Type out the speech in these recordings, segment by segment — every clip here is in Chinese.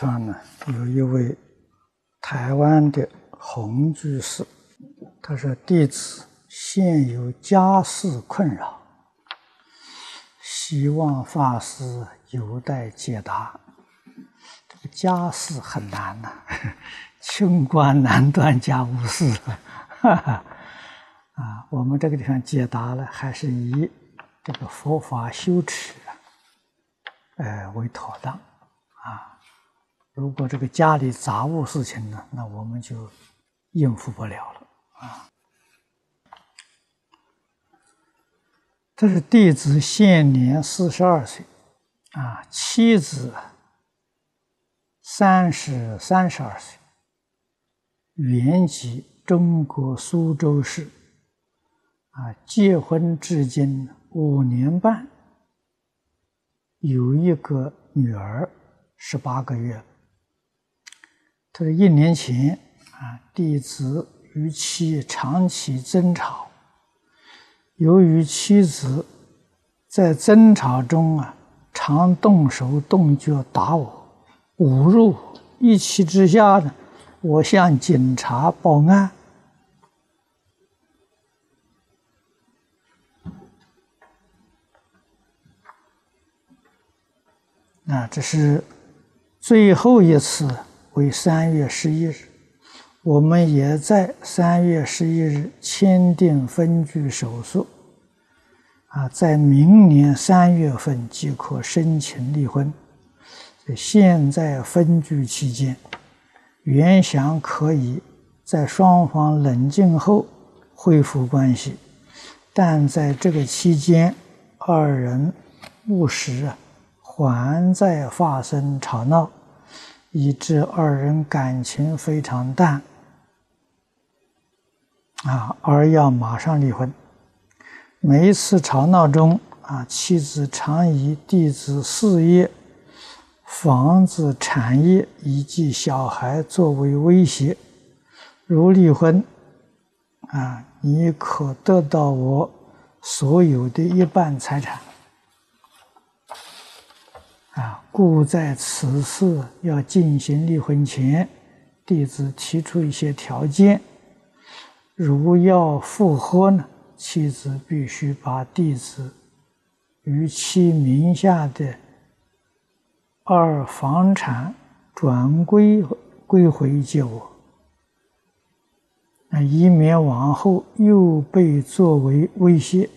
这个地方呢，有一位台湾的洪居士，他说：“弟子现有家事困扰，希望法师有待解答。这个家事很难呐，清官难断家务事。哈 哈啊，我们这个地方解答了，还是以这个佛法修持啊，呃为妥当。如果这个家里杂物事情呢，那我们就应付不了了啊。这是弟子现年四十二岁，啊，妻子三十三十二岁，原籍中国苏州市，啊，结婚至今五年半，有一个女儿，十八个月。他说：“一年前啊，弟子与妻长期争吵，由于妻子在争吵中啊，常动手动脚打我、侮辱，一气之下呢，我向警察报案。那这是最后一次。”为三月十一日，我们也在三月十一日签订分居手续，啊，在明年三月份即可申请离婚。现在分居期间，原想可以在双方冷静后恢复关系，但在这个期间，二人不时啊还在发生吵闹。以致二人感情非常淡，啊，而要马上离婚。每一次吵闹中，啊，妻子常以弟子事业、房子、产业以及小孩作为威胁，如离婚，啊，你可得到我所有的一半财产。啊，故在此事要进行离婚前，弟子提出一些条件，如要复合呢，妻子必须把弟子与其名下的二房产转归归回给我，那以免往后又被作为威胁。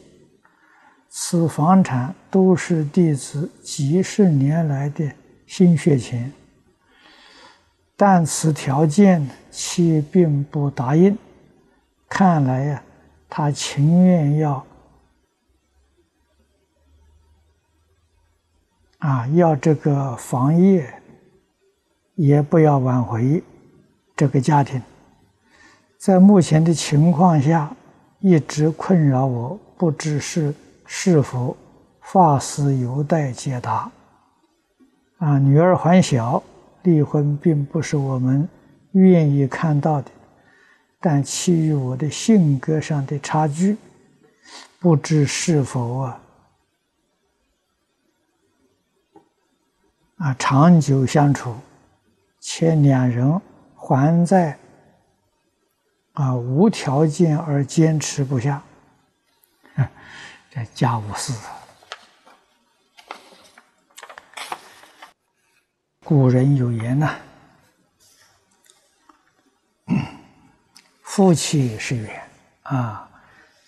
此房产都是弟子几十年来的心血钱，但此条件其并不答应。看来呀，他情愿要啊，要这个房业，也不要挽回这个家庭。在目前的情况下，一直困扰我，不知是。是否法师有待解答？啊，女儿还小，离婚并不是我们愿意看到的。但其于我的性格上的差距，不知是否啊啊长久相处，且两人还在啊无条件而坚持不下。这家务事，古人有言呐：“夫妻是缘啊，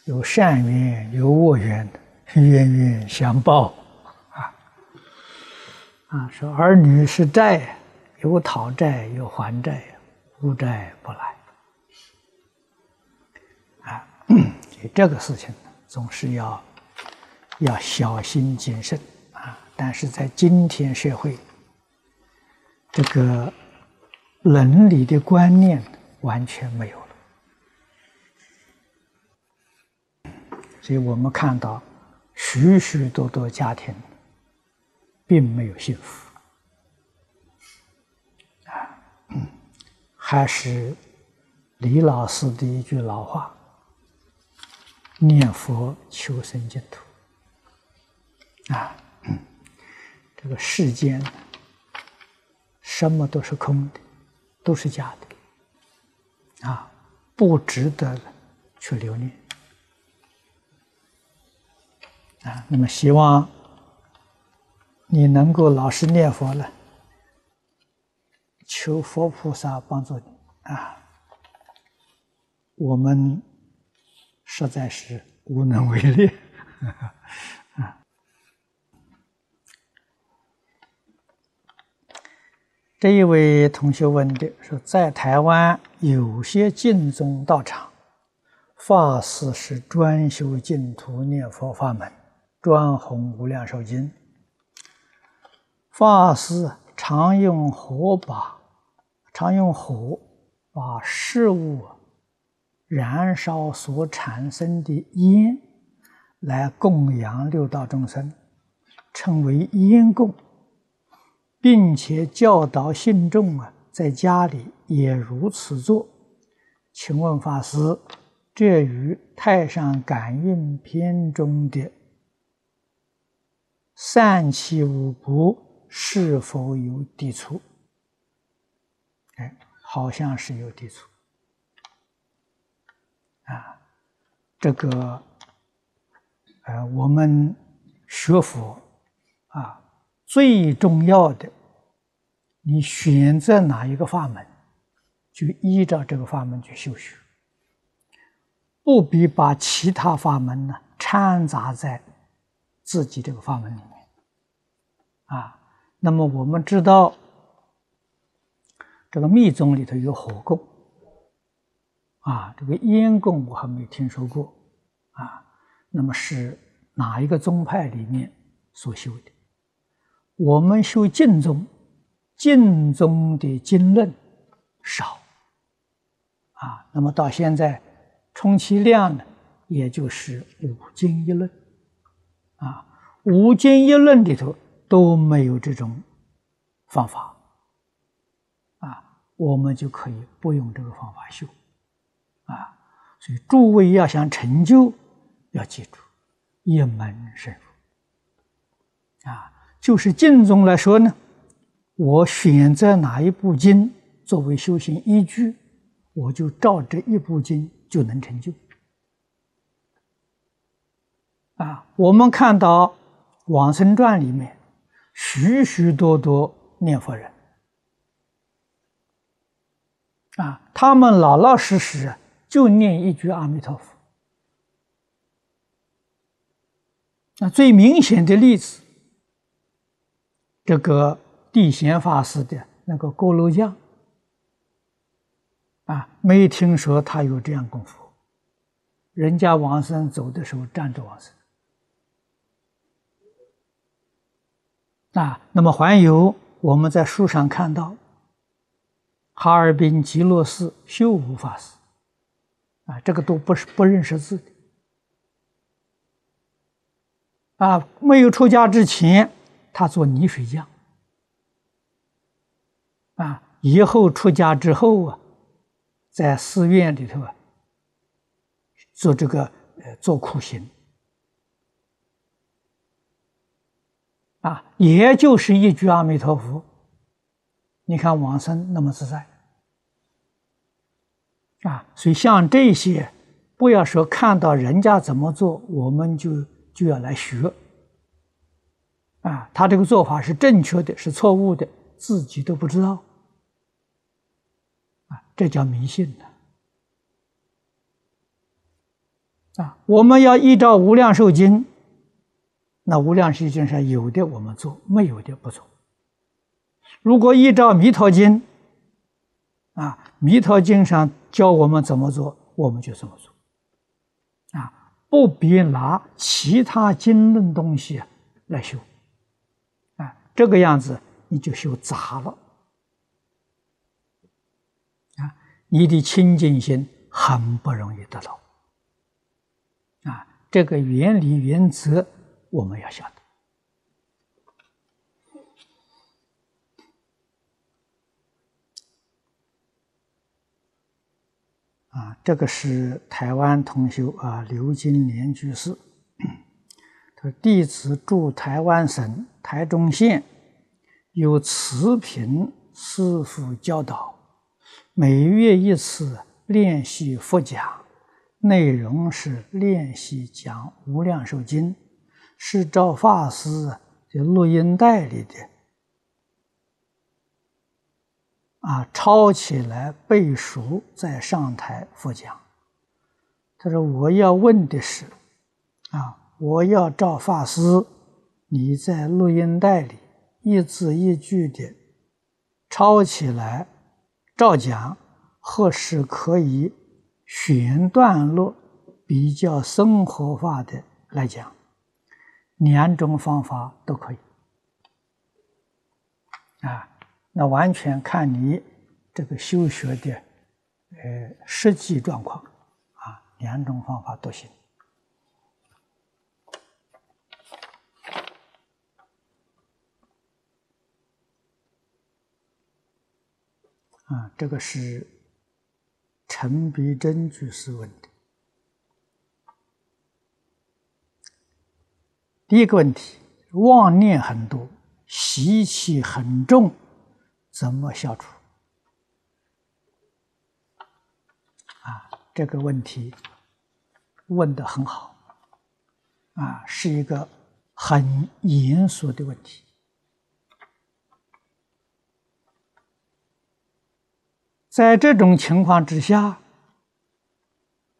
有善缘，有恶缘，冤冤相报啊。”啊，说儿女是债，有讨债有还债，无债不来。啊，这个事情总是要。要小心谨慎啊！但是在今天社会，这个伦理的观念完全没有了，所以我们看到许许多多家庭并没有幸福啊！还是李老师的一句老话：“念佛求生净土。”啊，这个世间什么都是空的，都是假的，啊，不值得去留恋。啊，那么希望你能够老实念佛了，求佛菩萨帮助你啊。我们实在是无能为力。这一位同学问的说，在台湾有些净宗道场，法师是专修净土念佛法门。专弘无量寿经，法师常用火把，常用火把事物燃烧所产生的烟来供养六道众生，称为烟供，并且教导信众啊，在家里也如此做。请问法师，这与《太上感应篇》中的？散气五不是否有抵触？哎，好像是有抵触。啊，这个，呃，我们学佛啊，最重要的，你选择哪一个法门，就依照这个法门去修学，不必把其他法门呢掺杂在。自己这个法门里面，啊，那么我们知道，这个密宗里头有火供，啊，这个烟供我还没听说过，啊，那么是哪一个宗派里面所修的？我们修净宗，净宗的经论少，啊，那么到现在，充其量呢，也就是五经一论。啊，五经一论里头都没有这种方法，啊，我们就可以不用这个方法修，啊，所以诸位要想成就，要记住一门深入，啊，就是经中来说呢，我选择哪一部经作为修行依据，我就照这一部经就能成就。啊，我们看到《往生传》里面，许许多多念佛人，啊，他们老老实实就念一句阿弥陀佛。那最明显的例子，这个地贤法师的那个锅炉匠，啊，没听说他有这样功夫，人家往生走的时候站着往生。啊，那么还有我们在书上看到，哈尔滨极乐寺修无法师，啊，这个都不是不认识字的，啊，没有出家之前，他做泥水匠，啊，以后出家之后啊，在寺院里头啊，做这个呃做苦行。啊，也就是一句阿弥陀佛，你看往生那么自在，啊，所以像这些，不要说看到人家怎么做，我们就就要来学，啊，他这个做法是正确的，是错误的，自己都不知道，啊，这叫迷信的，啊，我们要依照《无量寿经》。那无量世界上有的我们做，没有的不做。如果依照《弥陀经》，啊，《弥陀经》上教我们怎么做，我们就怎么做。啊，不必拿其他经论东西来修。啊，这个样子你就修杂了。啊，你的清净心很不容易得到。啊，这个原理原则。我们要晓得啊，这个是台湾同修啊，刘金莲居士。他：“弟子住台湾省台中县，有慈平师父教导，每月一次练习佛讲，内容是练习讲《无量寿经》，是照法师的录音带里的，啊，抄起来背熟，再上台佛讲。他说：“我要问的是，啊，我要照法师你在录音带里一字一句的。”抄起来，照讲，或是可以选段落比较生活化的来讲，两种方法都可以。啊，那完全看你这个修学的呃实际状况，啊，两种方法都行。啊，这个是陈必真居士问的。第一个问题，妄念很多，习气很重，怎么消除？啊，这个问题问的很好，啊，是一个很严肃的问题。在这种情况之下，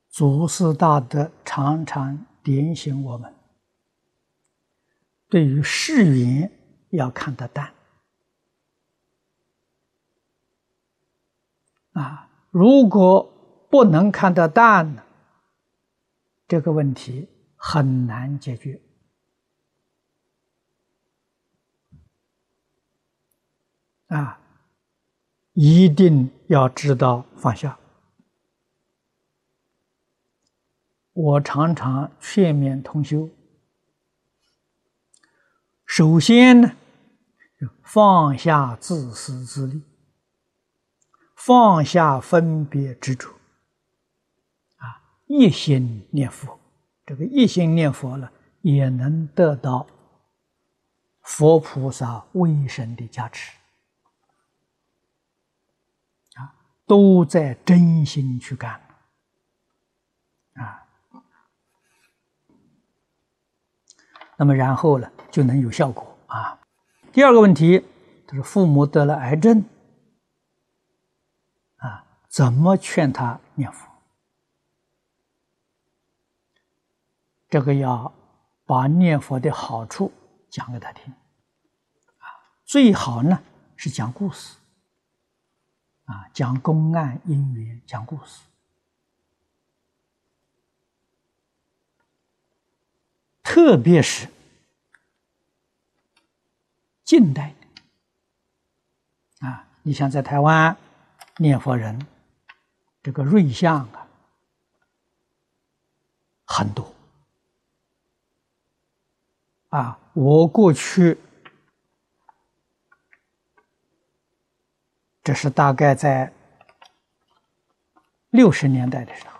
祖师大德常常点醒我们：对于世缘要看得淡啊！如果不能看得淡呢，这个问题很难解决啊！一定要知道放下。我常常劝勉同修，首先呢，放下自私自利，放下分别执着，啊，一心念佛，这个一心念佛了，也能得到佛菩萨威神的加持。都在真心去干，啊，那么然后呢，就能有效果啊。第二个问题，他说父母得了癌症，啊，怎么劝他念佛？这个要把念佛的好处讲给他听，啊，最好呢是讲故事。啊，讲公案因缘，讲故事，特别是近代的啊，你像在台湾念佛人，这个瑞相啊很多啊，我过去。这是大概在六十年代的时候，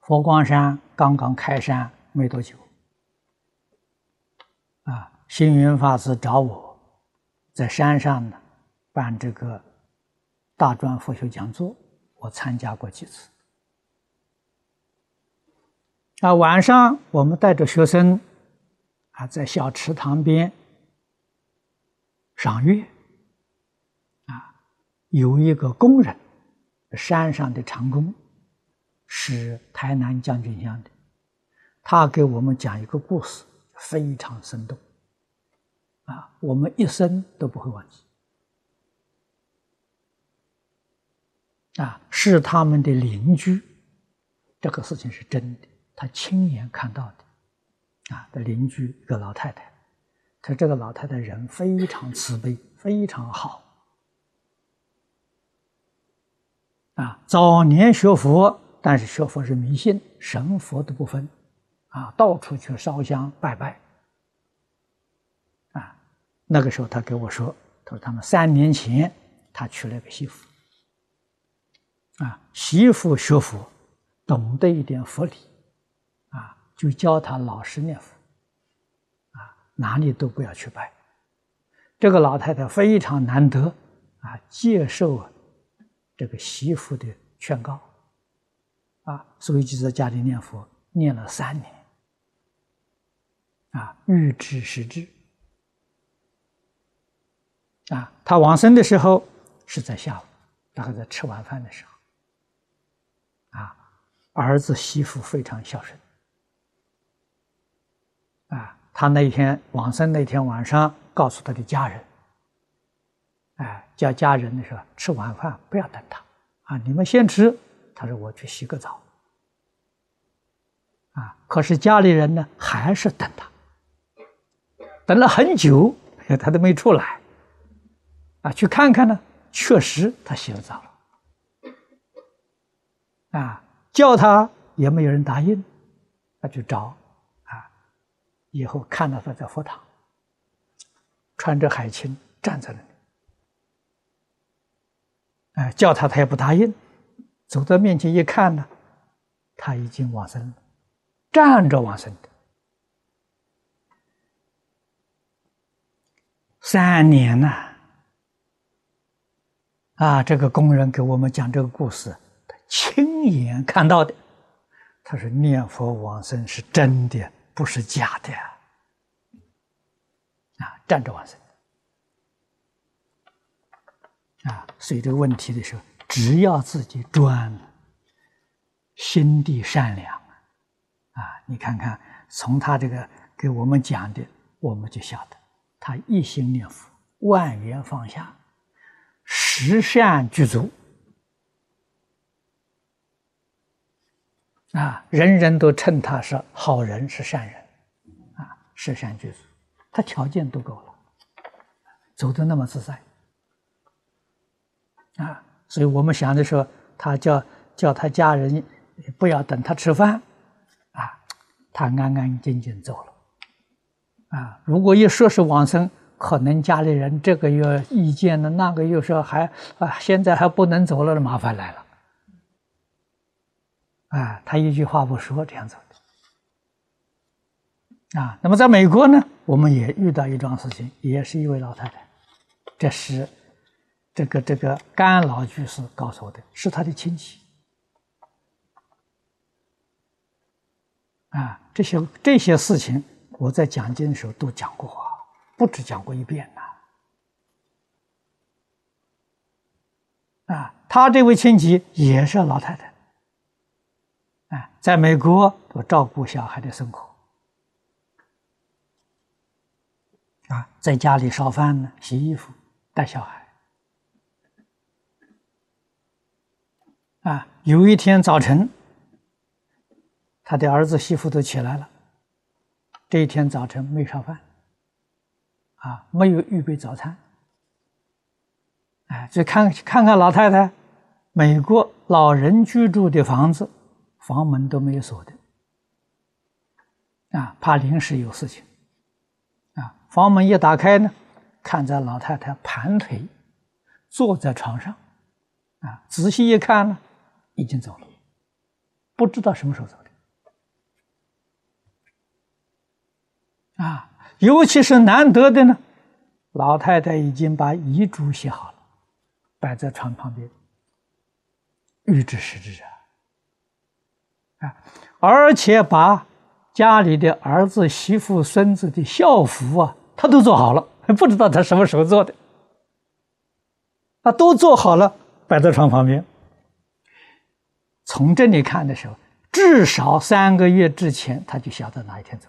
佛光山刚刚开山没多久，啊，星云法师找我，在山上呢办这个大专佛学讲座，我参加过几次。啊，晚上我们带着学生啊，在小池塘边。赏月，啊，有一个工人，山上的长工，是台南将军乡的，他给我们讲一个故事，非常生动，啊，我们一生都不会忘记，啊，是他们的邻居，这个事情是真的，他亲眼看到的，啊，的邻居一个老太太。他这个老太太人非常慈悲，非常好。啊，早年学佛，但是学佛是迷信，神佛都不分，啊，到处去烧香拜拜。啊，那个时候他给我说，他说他们三年前他娶了个媳妇，啊，媳妇学佛，懂得一点佛理，啊，就教他老实念佛。哪里都不要去拜，这个老太太非常难得啊，接受这个媳妇的劝告。啊，所以就在家里念佛，念了三年。啊，欲知时至。啊，他往生的时候是在下午，大概在吃晚饭的时候。啊，儿子媳妇非常孝顺，他那天往生那天晚上。告诉他的家人，哎，叫家人的时候吃晚饭不要等他，啊，你们先吃。他说我去洗个澡，啊，可是家里人呢还是等他，等了很久，他都没出来，啊，去看看呢，确实他洗了澡了，啊，叫他也没有人答应，他去找，以后看到他在佛堂。穿着海青站在那里，哎，叫他他也不答应。走到面前一看呢，他已经往生了，站着往生的。三年呐，啊，这个工人给我们讲这个故事，他亲眼看到的。他说念佛往生是真的，不是假的。啊，站着往生啊！所以这个问题的时候，只要自己专，心地善良啊，你看看从他这个给我们讲的，我们就晓得，他一心念佛，万缘放下，十善具足啊，人人都称他是好人，是善人啊，是善具足。他条件都够了，走的那么自在啊！所以我们想的时候，他叫叫他家人不要等他吃饭啊，他安安静静走了啊。如果一说是往生，可能家里人这个有意见呢，那个又说还啊，现在还不能走了，麻烦来了啊。他一句话不说，这样走的啊。那么在美国呢？我们也遇到一桩事情，也是一位老太太，这是这个这个甘老居士告诉我的，是他的亲戚啊。这些这些事情，我在讲经的时候都讲过啊，不止讲过一遍呐。啊，他这位亲戚也是老太太，在美国都照顾小孩的生活。啊，在家里烧饭呢，洗衣服，带小孩。啊，有一天早晨，他的儿子媳妇都起来了。这一天早晨没烧饭，啊，没有预备早餐。哎，就看看看老太太，美国老人居住的房子，房门都没有锁的，啊，怕临时有事情。啊房门一打开呢，看着老太太盘腿坐在床上，啊，仔细一看呢，已经走了，不知道什么时候走的。啊，尤其是难得的呢，老太太已经把遗嘱写好了，摆在床旁边，预知时至啊，啊，而且把家里的儿子、媳妇、孙子的校服啊。他都做好了，不知道他什么时候做的。啊，都做好了，摆在床旁边。从这里看的时候，至少三个月之前他就晓得哪一天走。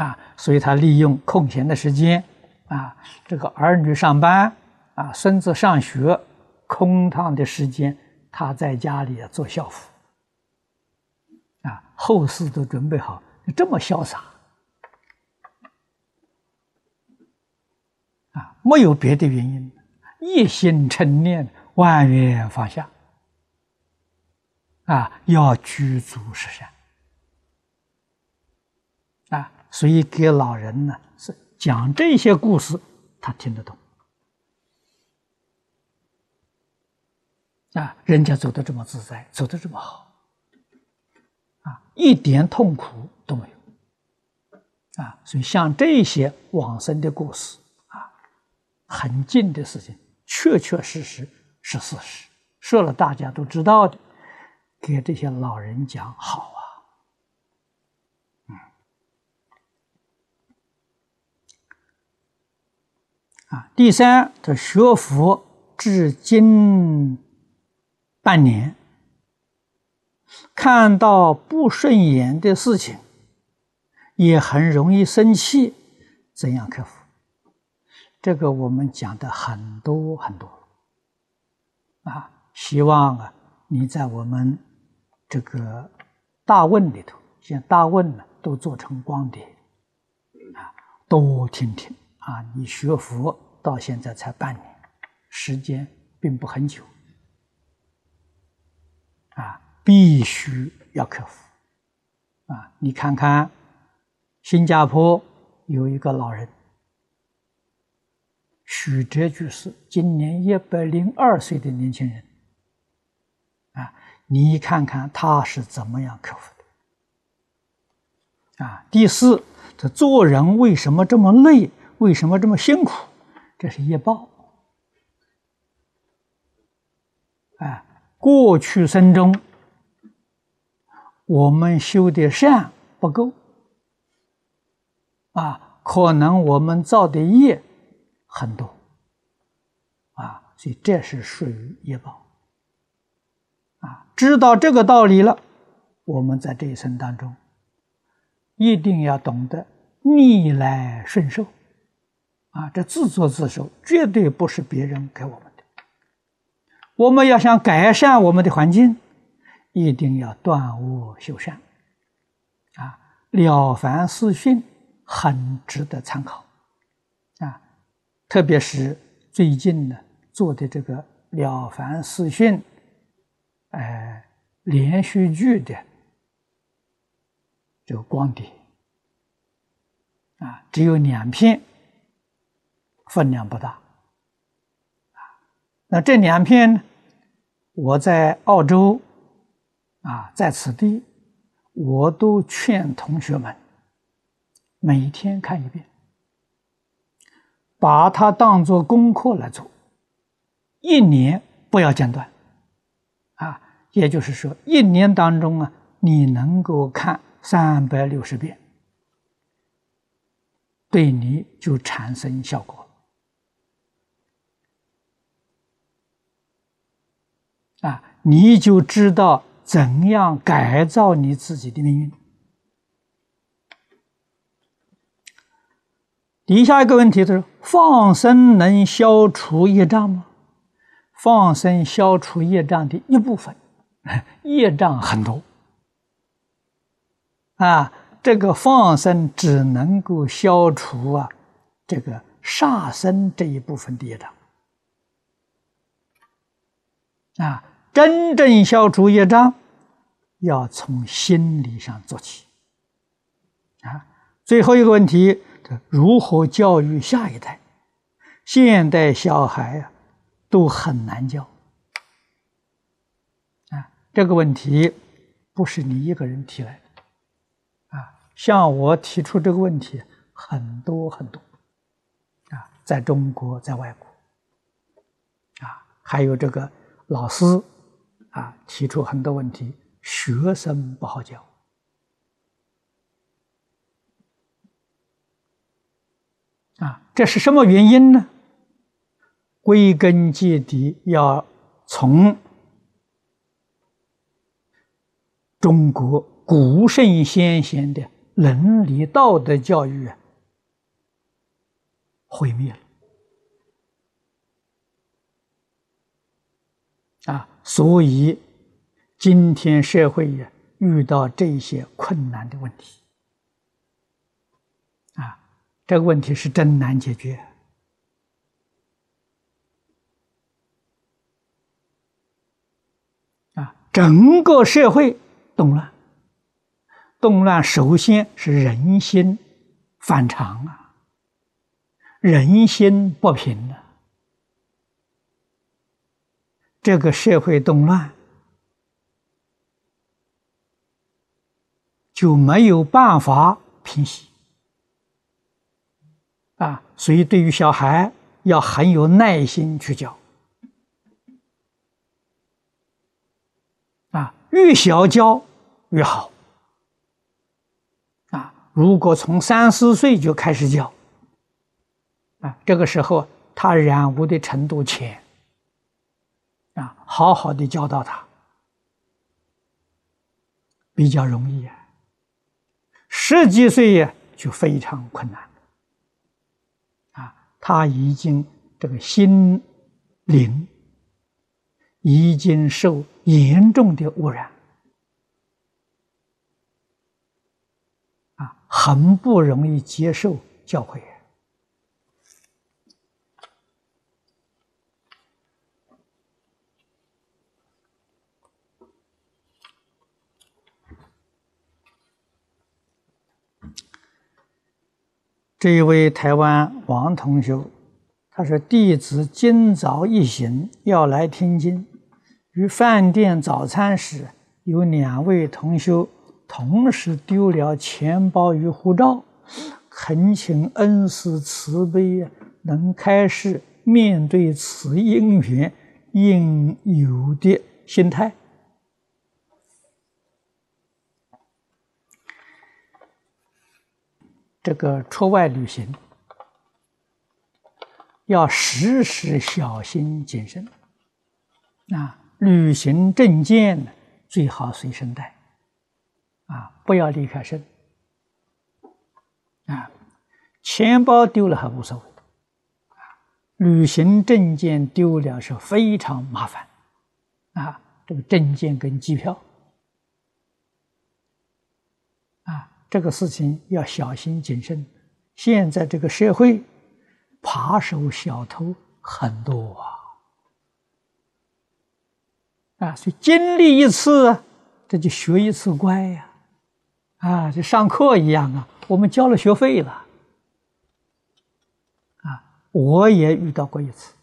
啊，所以他利用空闲的时间，啊，这个儿女上班，啊，孙子上学，空堂的时间，他在家里做校服。啊，后事都准备好，这么潇洒。啊，没有别的原因，一心成念，万缘放下。啊，要具足十善。啊，所以给老人呢是讲这些故事，他听得懂。啊，人家走的这么自在，走的这么好，一点痛苦都没有。啊，所以像这些往生的故事啊。很近的事情，确确实实是事实，说了大家都知道的，给这些老人讲好啊。啊，第三，他学佛至今半年，看到不顺眼的事情，也很容易生气，怎样克服？这个我们讲的很多很多，啊，希望啊你在我们这个大问里头，像大问呢都做成光碟，啊，多听听啊。你学佛到现在才半年，时间并不很久，啊，必须要克服，啊，你看看新加坡有一个老人。许哲居士今年一百零二岁的年轻人，啊，你看看他是怎么样克服的？啊，第四，这做人为什么这么累？为什么这么辛苦？这是业报。啊，过去生中我们修的善不够，啊，可能我们造的业。很多，啊，所以这是属于业报，啊，知道这个道理了，我们在这一生当中，一定要懂得逆来顺受，啊，这自作自受，绝对不是别人给我们的。我们要想改善我们的环境，一定要断恶修善，啊，《了凡四训》很值得参考。啊特别是最近呢做的这个《了凡四训》，哎，连续剧的这个光碟啊，只有两片，分量不大啊。那这两片呢，我在澳洲啊，在此地，我都劝同学们每天看一遍。把它当做功课来做，一年不要间断，啊，也就是说，一年当中啊，你能够看三百六十遍，对你就产生效果啊，你就知道怎样改造你自己的命运。底下一个问题就是：放生能消除业障吗？放生消除业障的一部分，业障很多啊。这个放生只能够消除啊，这个杀生这一部分的业障啊。真正消除业障，要从心理上做起啊。最后一个问题。如何教育下一代？现代小孩呀，都很难教。啊，这个问题不是你一个人提来的，啊，像我提出这个问题很多很多，啊，在中国，在外国，啊，还有这个老师，啊，提出很多问题，学生不好教。啊，这是什么原因呢？归根结底，要从中国古圣先贤的伦理道德教育毁灭了啊！所以今天社会呀遇到这些困难的问题。啊这个问题是真难解决啊！整个社会动乱，动乱首先是人心反常啊，人心不平的，这个社会动乱就没有办法平息。啊，所以对于小孩，要很有耐心去教。啊，越小教越好。啊，如果从三四岁就开始教，啊，这个时候他染污的程度浅，啊，好好的教导他，比较容易啊。十几岁呀，就非常困难。啊，他已经这个心灵已经受。严重的污染啊，很不容易接受教诲。这一位台湾王同学，他说：“弟子今早一行要来听经。”于饭店早餐时，有两位同修同时丢了钱包与护照，恳请恩师慈悲，能开示面对此因缘应有的心态。这个出外旅行要时时小心谨慎。啊。旅行证件，最好随身带，啊，不要离开身，啊，钱包丢了还无所谓，啊，旅行证件丢了是非常麻烦，啊，这个证件跟机票，啊，这个事情要小心谨慎。现在这个社会，扒手小偷很多啊。啊，所以经历一次，这就学一次乖呀，啊，就上课一样啊，我们交了学费了，啊，我也遇到过一次，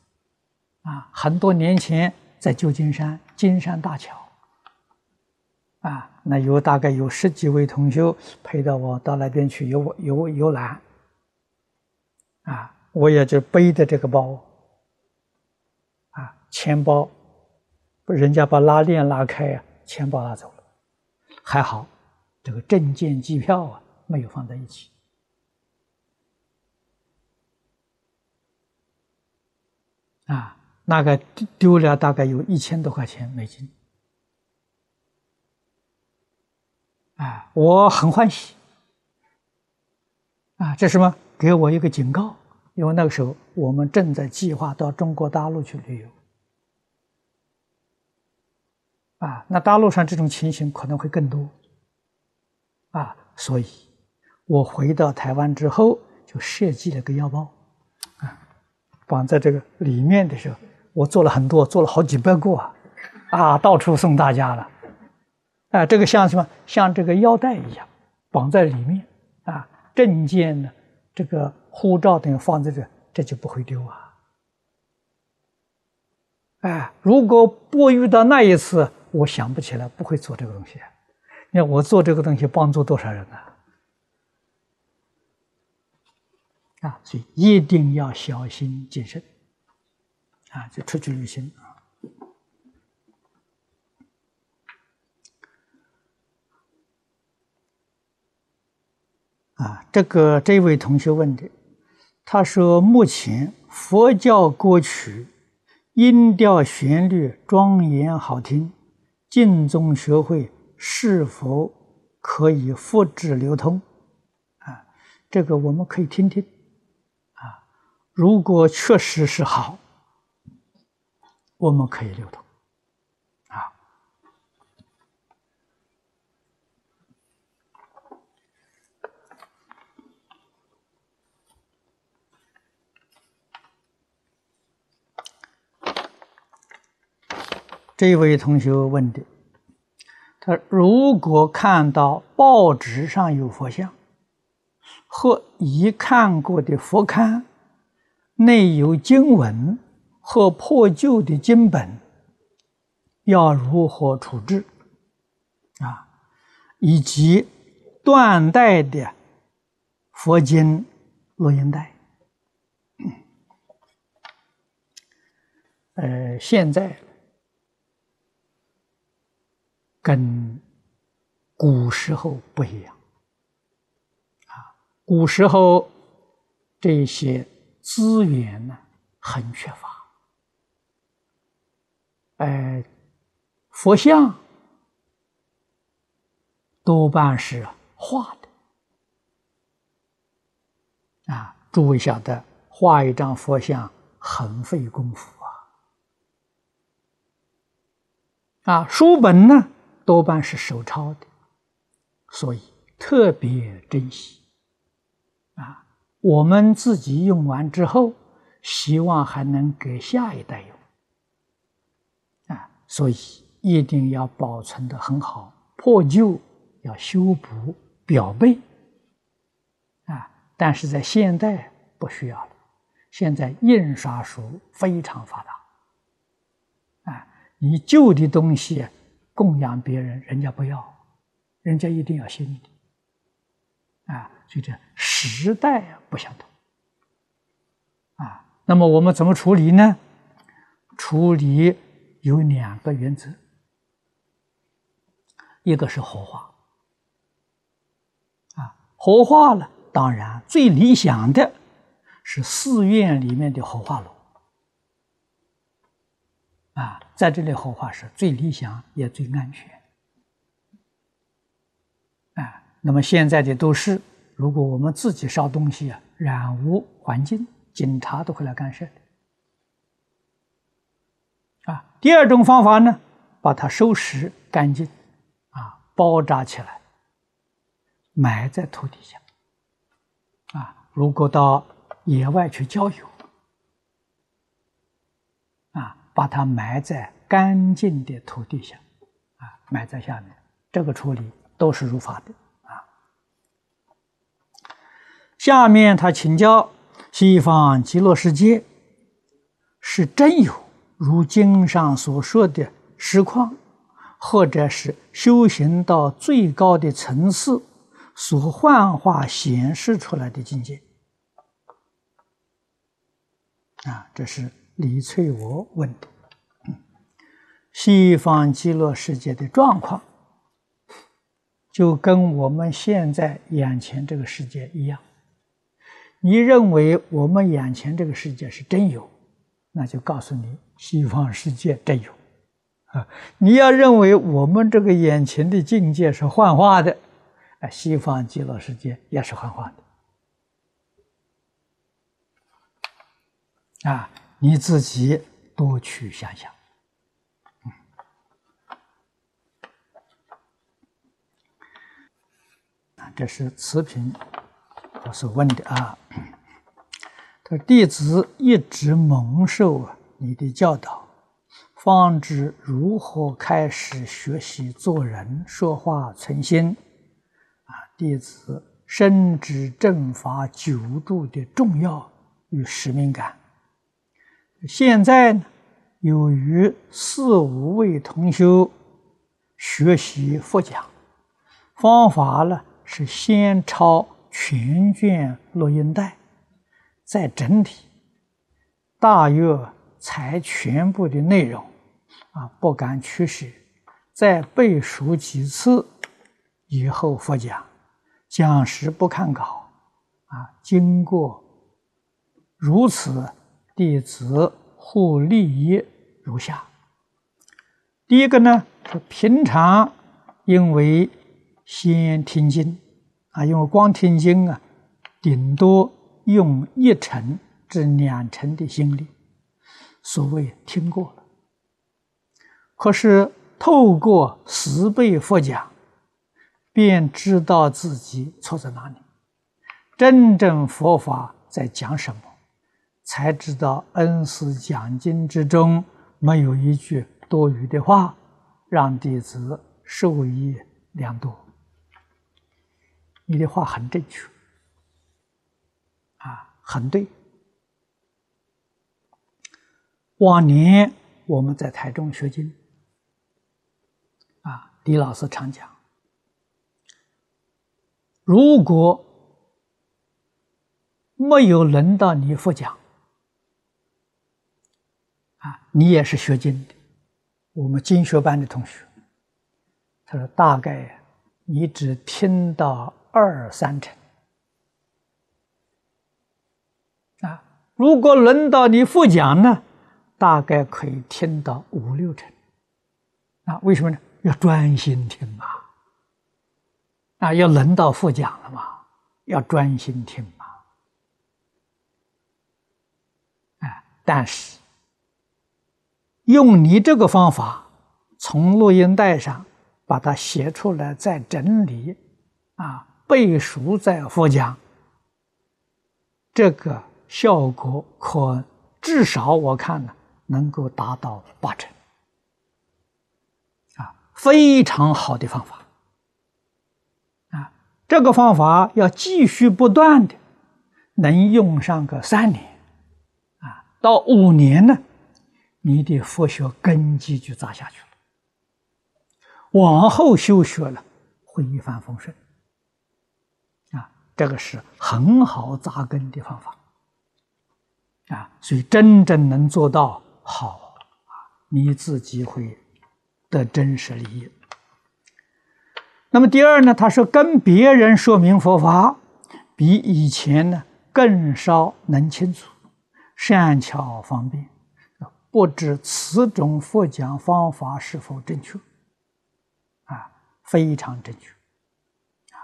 啊，很多年前在旧金山金山大桥，啊，那有大概有十几位同学陪着我到那边去游游游览，啊，我也就背着这个包，啊，钱包。人家把拉链拉开啊，钱包拿走了，还好，这个证件、机票啊没有放在一起，啊，那个丢了大概有一千多块钱美金，啊，我很欢喜，啊，这什么？给我一个警告，因为那个时候我们正在计划到中国大陆去旅游。啊，那大陆上这种情形可能会更多，啊，所以，我回到台湾之后就设计了个腰包，啊，绑在这个里面的时候，我做了很多，做了好几百个啊，啊，到处送大家了，啊，这个像什么？像这个腰带一样，绑在里面，啊，证件呢，这个护照等放在这，这就不会丢啊。哎，如果不遇到那一次。我想不起来，不会做这个东西。你看我做这个东西帮助多少人啊？啊，所以一定要小心谨慎啊！就出去旅行！啊，这个这位同学问的，他说目前佛教歌曲音调旋律庄严好听。净宗学会是否可以复制流通？啊，这个我们可以听听。啊，如果确实是好，我们可以流通。这位同学问的，他如果看到报纸上有佛像，或已看过的佛龛内有经文或破旧的经本，要如何处置？啊，以及断代的佛经录音带。呃，现在跟古时候不一样啊。古时候这些资源呢很缺乏，哎，佛像多半是画的。啊，诸位晓得，画一张佛像很费功夫啊！啊，书本呢多半是手抄的，所以特别珍惜。啊，我们自己用完之后，希望还能给下一代用。啊，所以一定要保存的很好，破旧要修补表背啊。但是在现代不需要了，现在印刷术非常发达，啊，你旧的东西供养别人，人家不要，人家一定要新的，啊，所以这时代不相同，啊，那么我们怎么处理呢？处理有两个原则，一个是活化，啊，活化了。当然，最理想的是寺院里面的火化炉啊，在这里火化是最理想也最安全啊。那么现在的都是，如果我们自己烧东西啊，染污环境，警察都会来干涉的啊。第二种方法呢，把它收拾干净啊，包扎起来，埋在土底下。啊，如果到野外去郊游，啊，把它埋在干净的土地下，啊，埋在下面，这个处理都是如法的啊。下面他请教：西方极乐世界是真有如经上所说的实况，或者是修行到最高的层次？所幻化显示出来的境界啊，这是李翠娥问。西方极乐世界的状况，就跟我们现在眼前这个世界一样。你认为我们眼前这个世界是真有，那就告诉你，西方世界真有啊。你要认为我们这个眼前的境界是幻化的。啊，西方极乐世界也是幻化的啊！你自己多去想想。这是慈平他所问的啊。他：“弟子一直蒙受你的教导，方知如何开始学习做人、说话、存心。”啊弟子深知正法久住的重要与使命感。现在呢，由于四五位同修学习佛讲方法呢，是先抄全卷录音带，再整体，大约才全部的内容，啊，不敢取舍，再背熟几次以后佛讲。讲时不看稿，啊，经过如此，弟子护利益如下。第一个呢，是平常因为先听经，啊，因为光听经啊，顶多用一成至两成的心力，所谓听过了。可是透过十倍佛讲。便知道自己错在哪里，真正佛法在讲什么，才知道恩师讲经之中没有一句多余的话，让弟子受益良多。你的话很正确，啊，很对。往年我们在台中学经，啊，李老师常讲。如果没有轮到你复讲，啊，你也是学经的，我们经学班的同学，他说大概你只听到二三成，啊，如果轮到你复讲呢，大概可以听到五六成，啊，为什么呢？要专心听嘛，啊，要轮到复讲了嘛，要专心听嘛，啊，但是。用你这个方法，从录音带上把它写出来，再整理，啊，背熟再复讲，这个效果可至少我看呢，能够达到八成，啊，非常好的方法，啊，这个方法要继续不断的，能用上个三年，啊，到五年呢。你的佛学根基就扎下去了，往后修学了会一帆风顺，啊，这个是很好扎根的方法，啊，所以真正能做到好啊，你自己会得真实利益。那么第二呢，他说跟别人说明佛法，比以前呢更稍能清楚，善巧方便。不知此种佛讲方法是否正确？啊，非常正确。啊，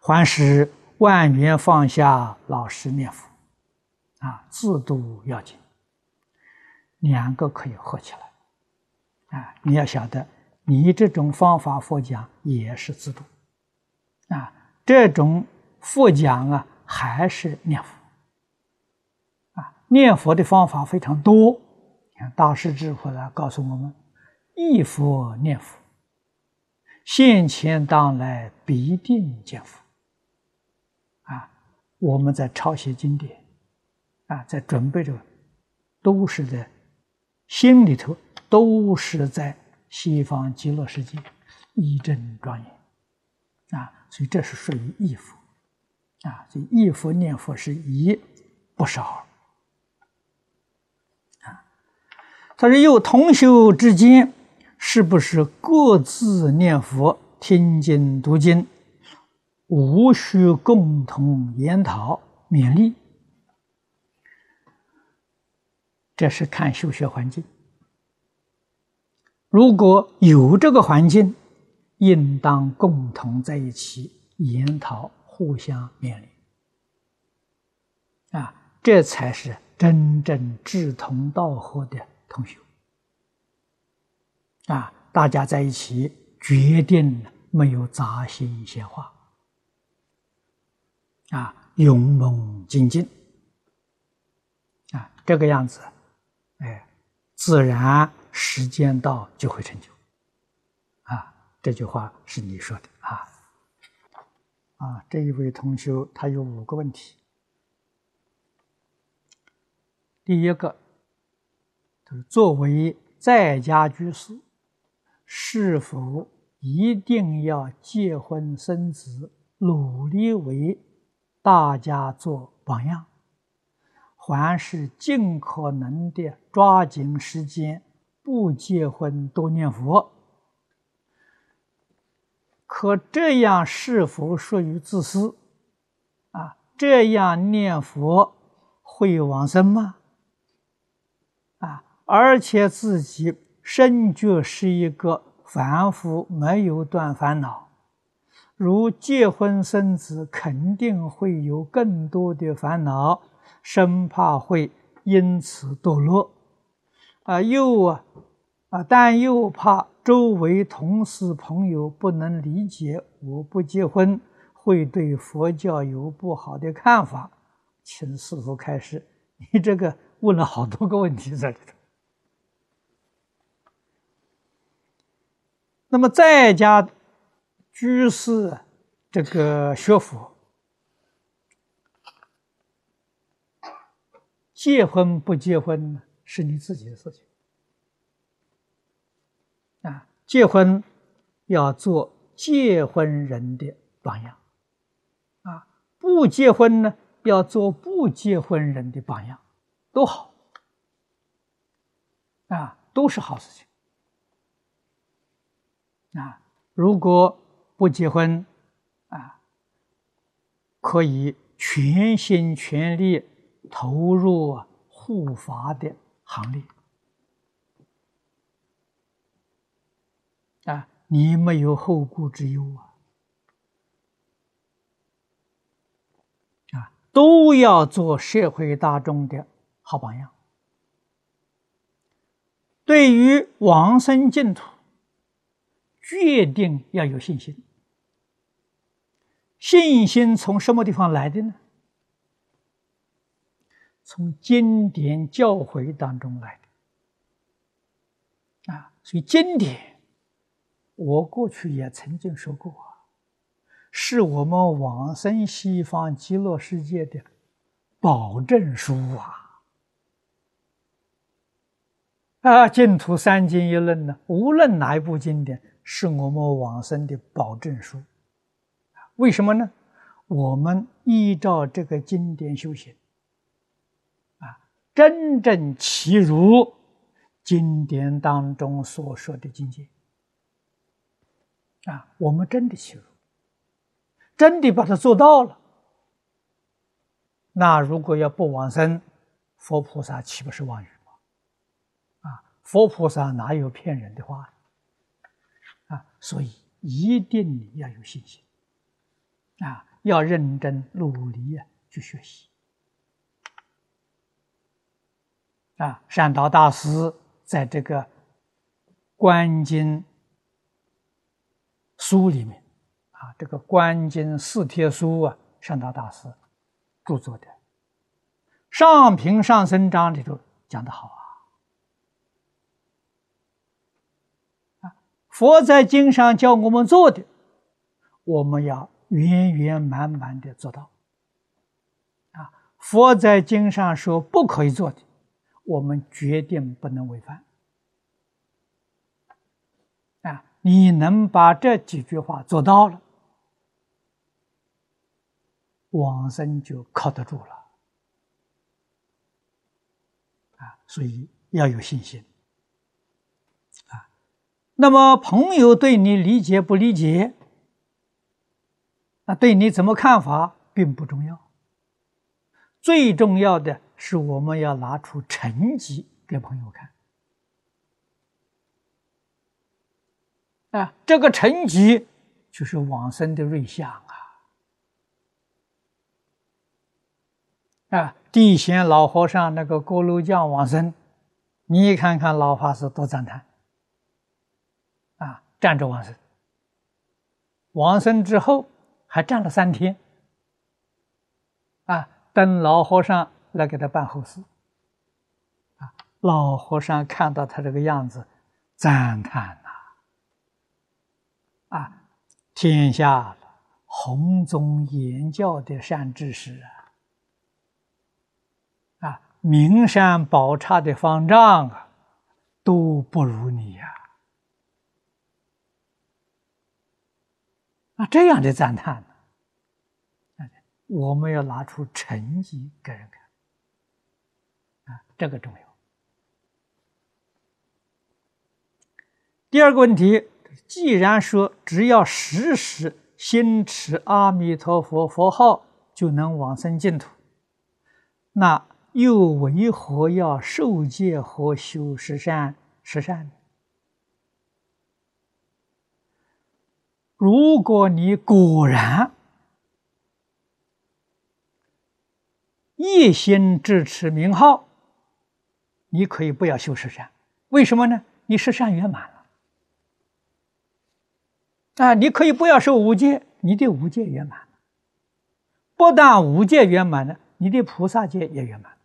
还是万缘放下，老实念佛，啊，自度要紧。两个可以合起来。啊，你要晓得，你这种方法佛讲也是自度。啊，这种佛讲啊，还是念佛。啊，念佛的方法非常多。大师智慧来告诉我们：忆佛念佛，现前当来必定见佛。啊，我们在抄写经典，啊，在准备着，都是在心里头，都是在西方极乐世界，一真庄严。啊，所以这是属于忆佛。啊，所以忆佛念佛是一不少。他说：“有同修之间，是不是各自念佛、听经、读经，无需共同研讨勉励？这是看修学环境。如果有这个环境，应当共同在一起研讨，互相勉励。啊，这才是真正志同道合的。”同学，啊，大家在一起决定没有杂心闲话，啊，勇猛精进，啊，这个样子，哎，自然时间到就会成就，啊，这句话是你说的。啊，啊，这一位同学他有五个问题，第一个。作为在家居士，是否一定要结婚生子，努力为大家做榜样，还是尽可能的抓紧时间不结婚多念佛？可这样是否属于自私？啊，这样念佛会往生吗？而且自己身觉是一个凡夫，没有断烦恼，如结婚生子，肯定会有更多的烦恼，生怕会因此堕落，啊，又啊，啊，但又怕周围同事朋友不能理解，我不结婚会对佛教有不好的看法，请师傅开示。你这个问了好多个问题在里头。那么在家居士这个学佛，结婚不结婚呢？是你自己的事情啊。结婚要做结婚人的榜样啊，不结婚呢要做不结婚人的榜样，都好啊，都是好事情。啊，如果不结婚，啊，可以全心全力投入护法的行列。啊，你没有后顾之忧啊！啊，都要做社会大众的好榜样。对于往生净土，决定要有信心。信心从什么地方来的呢？从经典教诲当中来的。啊，所以经典。我过去也曾经说过啊，是我们往生西方极乐世界的保证书啊！啊，净土三经一论呢，无论哪一部经典，是我们往生的保证书。为什么呢？我们依照这个经典修行，啊，真正契入经典当中所说的境界。啊，我们真的去入，真的把它做到了。那如果要不往生，佛菩萨岂不是妄语吗？啊，佛菩萨哪有骗人的话？啊，所以一定要有信心，啊，要认真努力啊去学习。啊，善导大师在这个观经。书里面，啊，这个《观经四帖书》啊，善导大师著作的《上品上生章》里头讲的好，啊，佛在经上教我们做的，我们要圆圆满满的做到，啊，佛在经上说不可以做的，我们决定不能违反。啊你能把这几句话做到了，往生就靠得住了啊！所以要有信心。那么朋友对你理解不理解，那对你怎么看法并不重要，最重要的是我们要拿出成绩给朋友看。啊，这个成绩就是往生的瑞相啊！啊，地贤老和尚那个锅炉匠往生，你看看老法师多赞叹！站着往生，往生之后还站了三天啊，等老和尚来给他办后事啊。老和尚看到他这个样子，赞叹呐。啊，天下弘宗言教的善知识啊，啊，名山宝刹的方丈啊，都不如你呀！那这样的赞叹，我们要拿出成绩给人看，啊，这个重要。第二个问题。既然说只要时时心持阿弥陀佛佛号就能往生净土，那又为何要受戒和修十善十善呢？如果你果然一心支持名号，你可以不要修十善，为什么呢？你十善圆满了。啊，你可以不要受五戒，你的五戒圆满了不但五戒圆满了，你的菩萨戒也圆满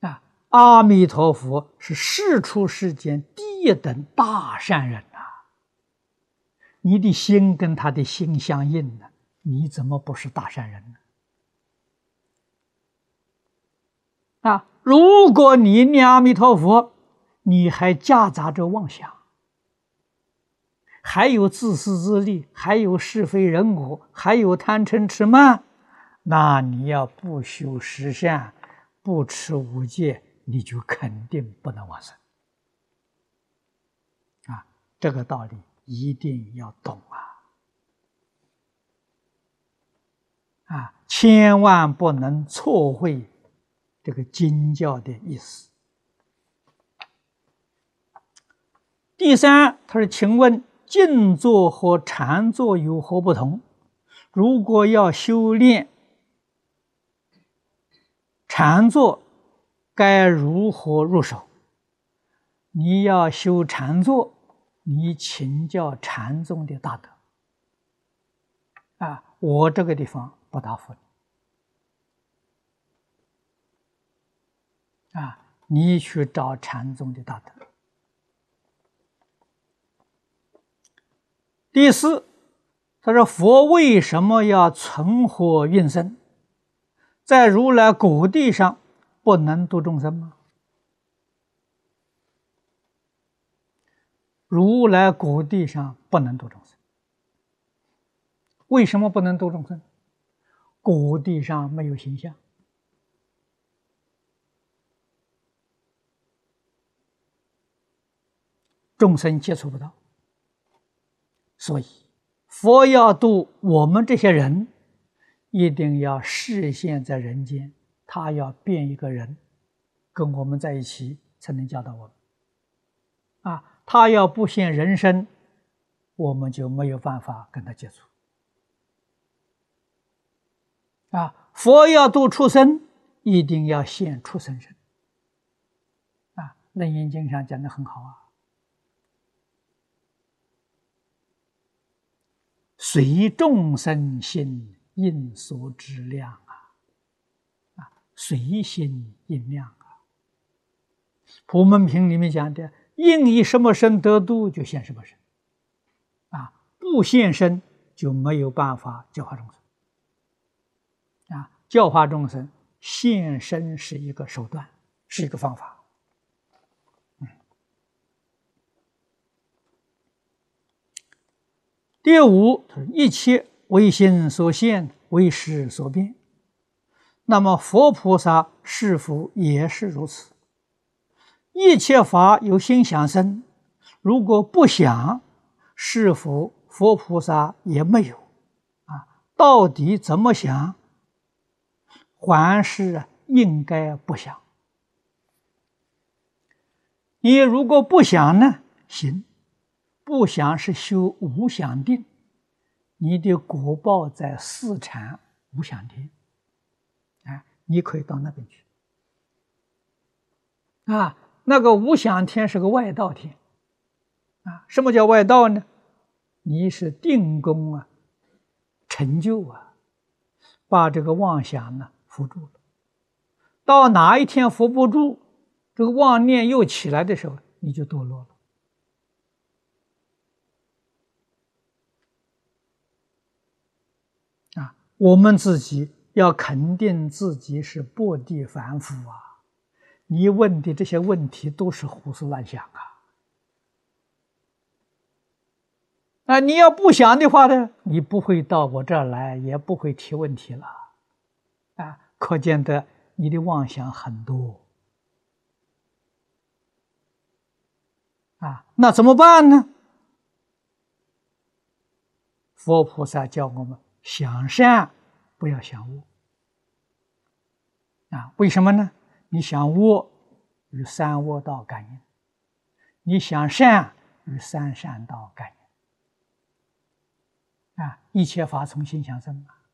啊，阿弥陀佛是世出世间第一等大善人呐，你的心跟他的心相应呢，你怎么不是大善人呢？啊，如果你念阿弥陀佛。你还夹杂着妄想，还有自私自利，还有是非人我，还有贪嗔痴慢，那你要不修十善，不持五戒，你就肯定不能往生。啊，这个道理一定要懂啊！啊，千万不能错会这个经教的意思。第三，他说：“请问静坐和禅坐有何不同？如果要修炼禅坐，该如何入手？你要修禅坐，你请教禅宗的大德。啊，我这个地方不答复你。啊，你去找禅宗的大德。”第四，他说：“佛为什么要存活运生？在如来果地上不能度众生吗？如来果地上不能度众生，为什么不能度众生？果地上没有形象，众生接触不到。”所以，佛要度我们这些人，一定要视现在人间，他要变一个人，跟我们在一起，才能教导我们。啊，他要不现人身，我们就没有办法跟他接触。啊，佛要度畜生，一定要现畜生身。啊，《楞严经》上讲的很好啊。随众生心应所知量，随心应量啊。普门品里面讲的，应以什么身得度，就现什么身，啊，不现身就没有办法教化众生，啊，教化众生现身是一个手段，是一个方法。嗯第五，一切为心所现，为识所变。那么佛菩萨是否也是如此？一切法由心想生，如果不想，是否佛菩萨也没有？啊，到底怎么想？还是应该不想？你如果不想呢？行。不想是修无想定，你的果报在四禅无想天，你可以到那边去。啊，那个无想天是个外道天，啊，什么叫外道呢？你是定功啊，成就啊，把这个妄想呢扶住了。到哪一天扶不住，这个妄念又起来的时候，你就堕落了。啊我们自己要肯定自己是不地凡夫啊！你问的这些问题都是胡思乱想啊！啊，你要不想的话呢，你不会到我这儿来，也不会提问题了，啊，可见得你的妄想很多啊！那怎么办呢？佛菩萨教我们。想善，不要想恶啊！为什么呢？你想恶，与三恶道感应；你想善，与三善道感应。啊！一切法从心想生啊！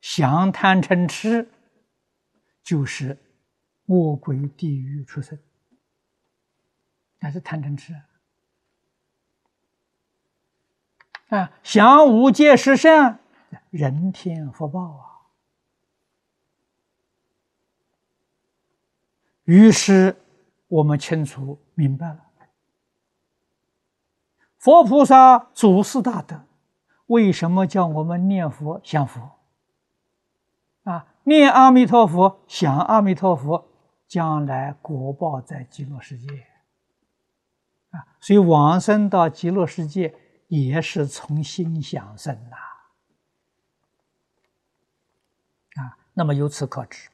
想贪嗔痴，就是魔鬼、地狱出生，那是贪嗔痴。啊，想无戒是善，人天福报啊！于是我们清楚明白了，佛菩萨祖师大德为什么叫我们念佛享佛？啊，念阿弥陀佛，想阿弥陀佛，将来果报在极乐世界啊！所以往生到极乐世界。也是从心想生呐，那么由此可知，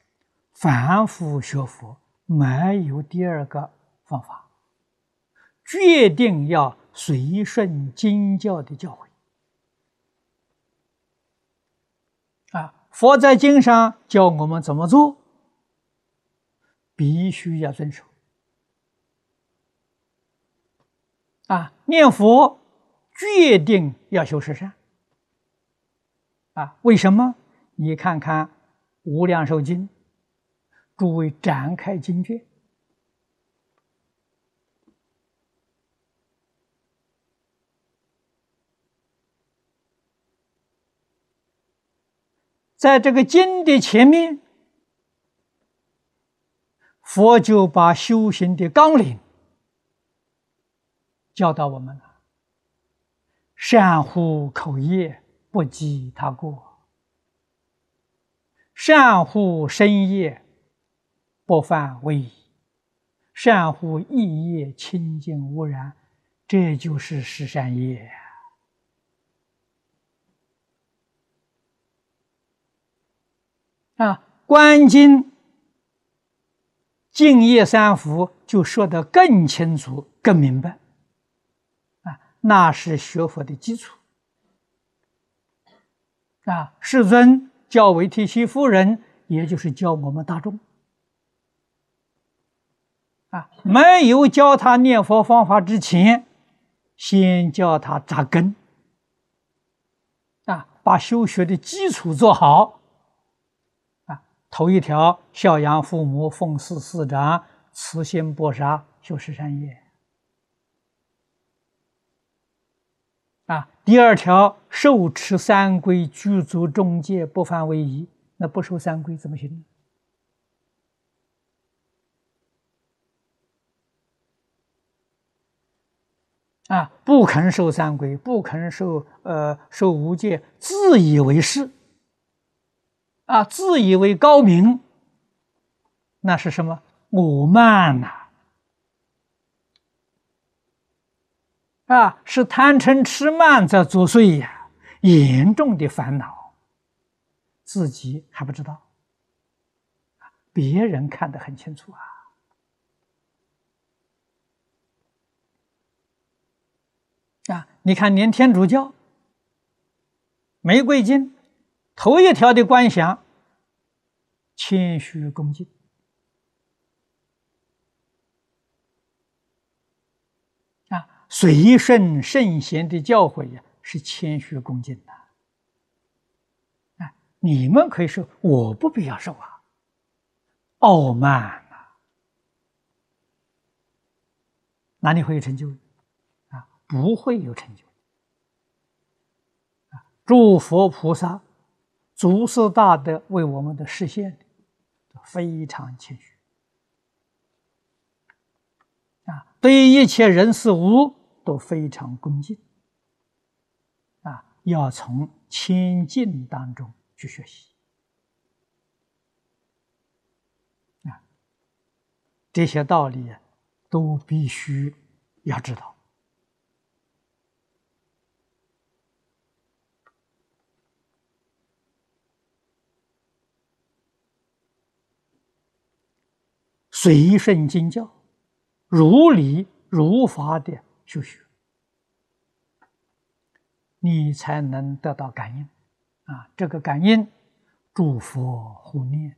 凡夫学佛没有第二个方法，决定要随顺经教的教诲。啊，佛在经上教我们怎么做，必须要遵守。啊，念佛决定要修十善。啊，为什么？你看看《无量寿经》，诸位展开经卷，在这个经的前面，佛就把修行的纲领。教导我们了：善护口业，不及他过；善护身业，不犯威仪；善护意业，清净无染。这就是十善业啊！观经净业三福就说得更清楚、更明白啊。那是学佛的基础啊！世尊教为提希夫人，也就是教我们大众啊，没有教他念佛方法之前，先教他扎根啊，把修学的基础做好啊。头一条，孝养父母，奉事师长，慈心薄杀，修十善业。啊，第二条，受持三规，具足众戒，不犯威仪。那不守三规怎么行？啊，不肯受三规，不肯受呃受五戒，自以为是，啊，自以为高明，那是什么？我慢呐！啊是贪嗔痴慢在作祟呀，严重的烦恼，自己还不知道，别人看得很清楚啊。啊，你看连天主教《玫瑰经》，头一条的观想，谦虚恭敬。随顺圣贤的教诲呀，是谦虚恭敬的。啊，你们可以说我不必要受啊，傲慢啊，哪里会有成就？啊，不会有成就。啊，诸佛菩萨、诸师大德为我们的实现，非常谦虚。啊，对一切人事物。都非常恭敬啊！要从谦敬当中去学习啊！这些道理都必须要知道。随顺经教，如理如法的。修学，你才能得到感应啊！这个感应，诸佛护念，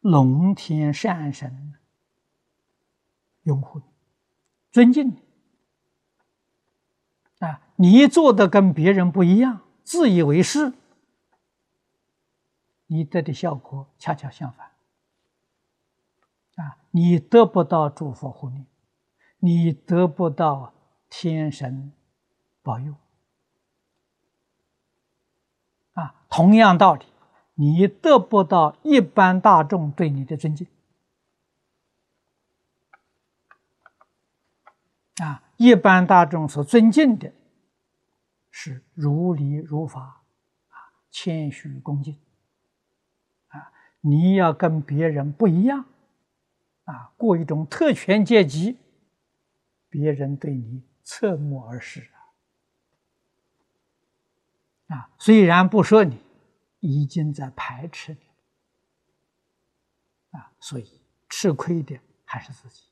龙天善神拥护，尊敬你啊！你做的跟别人不一样，自以为是，你得的效果恰恰相反啊！你得不到诸佛护念。你得不到天神保佑啊！同样道理，你得不到一般大众对你的尊敬啊！一般大众所尊敬的是如理如法啊，谦虚恭敬啊！你要跟别人不一样啊，过一种特权阶级。别人对你侧目而视啊，啊，虽然不说你，已经在排斥你啊，所以吃亏的还是自己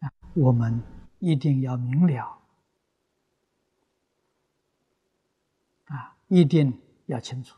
啊。我们一定要明了啊，一定要清楚。